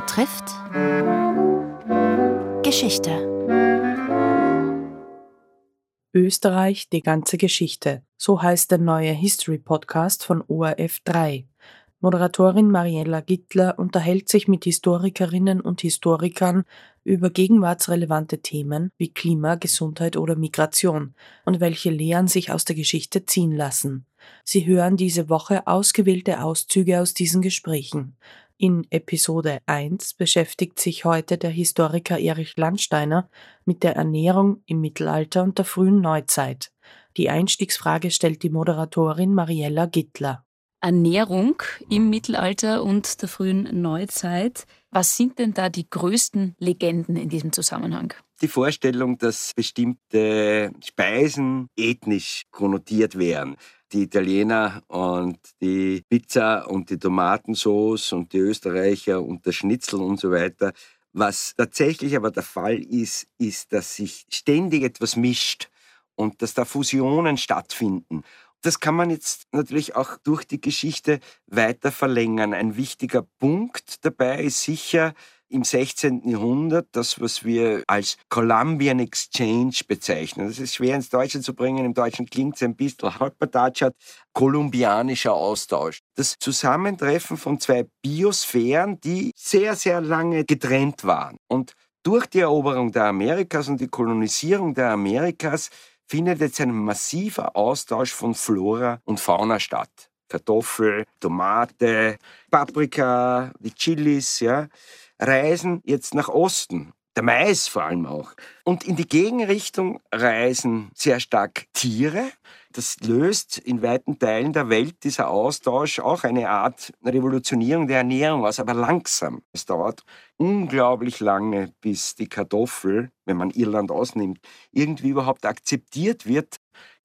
betrifft Geschichte. Österreich, die ganze Geschichte. So heißt der neue History Podcast von ORF 3. Moderatorin Mariella Gittler unterhält sich mit Historikerinnen und Historikern über gegenwartsrelevante Themen wie Klima, Gesundheit oder Migration und welche Lehren sich aus der Geschichte ziehen lassen. Sie hören diese Woche ausgewählte Auszüge aus diesen Gesprächen. In Episode 1 beschäftigt sich heute der Historiker Erich Landsteiner mit der Ernährung im Mittelalter und der frühen Neuzeit. Die Einstiegsfrage stellt die Moderatorin Mariella Gittler. Ernährung im Mittelalter und der frühen Neuzeit. Was sind denn da die größten Legenden in diesem Zusammenhang? Die Vorstellung, dass bestimmte Speisen ethnisch konnotiert wären. Die Italiener und die Pizza und die Tomatensauce und die Österreicher und der Schnitzel und so weiter. Was tatsächlich aber der Fall ist, ist, dass sich ständig etwas mischt und dass da Fusionen stattfinden. Das kann man jetzt natürlich auch durch die Geschichte weiter verlängern. Ein wichtiger Punkt dabei ist sicher im 16. Jahrhundert das, was wir als Columbian Exchange bezeichnen. Das ist schwer ins Deutsche zu bringen. Im Deutschen klingt es ein bisschen halbpatatschat. Kolumbianischer Austausch. Das Zusammentreffen von zwei Biosphären, die sehr, sehr lange getrennt waren. Und durch die Eroberung der Amerikas und die Kolonisierung der Amerikas findet jetzt ein massiver Austausch von Flora und Fauna statt. Kartoffel, Tomate, Paprika, die Chilis, ja, reisen jetzt nach Osten. Der Mais vor allem auch. Und in die Gegenrichtung reisen sehr stark Tiere. Das löst in weiten Teilen der Welt dieser Austausch auch eine Art Revolutionierung der Ernährung aus, aber langsam. Es dauert unglaublich lange, bis die Kartoffel, wenn man Irland ausnimmt, irgendwie überhaupt akzeptiert wird.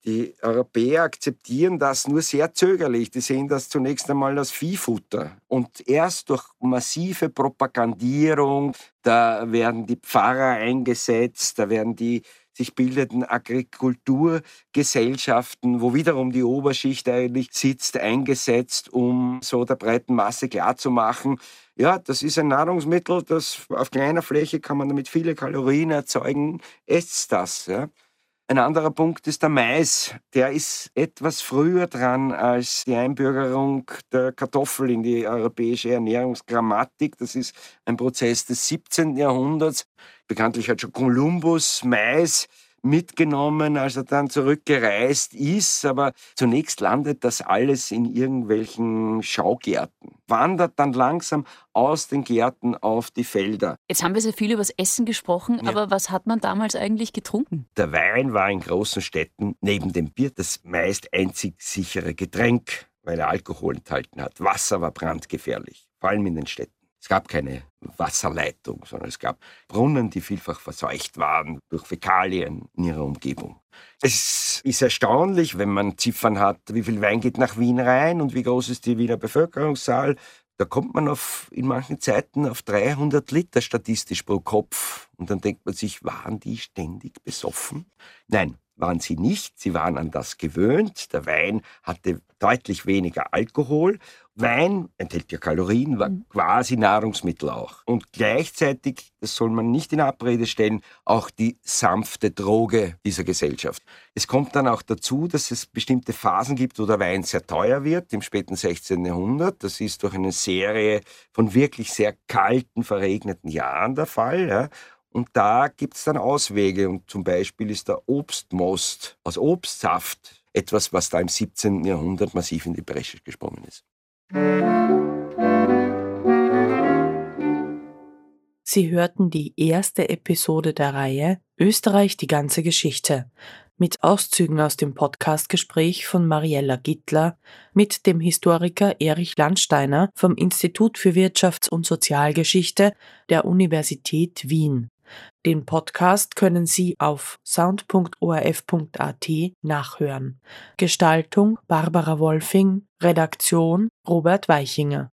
Die Europäer akzeptieren das nur sehr zögerlich. Die sehen das zunächst einmal als Viehfutter. Und erst durch massive Propagandierung, da werden die Pfarrer eingesetzt, da werden die sich bildeten Agrikulturgesellschaften, wo wiederum die Oberschicht eigentlich sitzt, eingesetzt, um so der breiten Masse klarzumachen, ja, das ist ein Nahrungsmittel, das auf kleiner Fläche kann man damit viele Kalorien erzeugen, esst das. Ja. Ein anderer Punkt ist der Mais. Der ist etwas früher dran als die Einbürgerung der Kartoffel in die europäische Ernährungsgrammatik. Das ist ein Prozess des 17. Jahrhunderts. Bekanntlich hat schon Kolumbus Mais mitgenommen, als er dann zurückgereist ist. Aber zunächst landet das alles in irgendwelchen Schaugärten, wandert dann langsam aus den Gärten auf die Felder. Jetzt haben wir sehr viel über das Essen gesprochen, ja. aber was hat man damals eigentlich getrunken? Der Wein war in großen Städten neben dem Bier das meist einzig sichere Getränk, weil er Alkohol enthalten hat. Wasser war brandgefährlich, vor allem in den Städten. Es gab keine Wasserleitung, sondern es gab Brunnen, die vielfach verseucht waren durch Fäkalien in ihrer Umgebung. Es ist erstaunlich, wenn man Ziffern hat, wie viel Wein geht nach Wien rein und wie groß ist die Wiener Bevölkerungszahl. Da kommt man auf, in manchen Zeiten auf 300 Liter statistisch pro Kopf. Und dann denkt man sich, waren die ständig besoffen? Nein, waren sie nicht. Sie waren an das gewöhnt. Der Wein hatte deutlich weniger Alkohol. Wein enthält ja Kalorien, war mhm. quasi Nahrungsmittel auch. Und gleichzeitig, das soll man nicht in Abrede stellen, auch die sanfte Droge dieser Gesellschaft. Es kommt dann auch dazu, dass es bestimmte Phasen gibt, wo der Wein sehr teuer wird, im späten 16. Jahrhundert. Das ist durch eine Serie von wirklich sehr kalten, verregneten Jahren der Fall. Ja. Und da gibt es dann Auswege. Und zum Beispiel ist der Obstmost aus Obstsaft etwas, was da im 17. Jahrhundert massiv in die Bresche gesprungen ist. Sie hörten die erste Episode der Reihe Österreich die ganze Geschichte mit Auszügen aus dem Podcastgespräch von Mariella Gittler mit dem Historiker Erich Landsteiner vom Institut für Wirtschafts- und Sozialgeschichte der Universität Wien. Den Podcast können Sie auf sound.orf.at nachhören. Gestaltung Barbara Wolfing, Redaktion Robert Weichinger.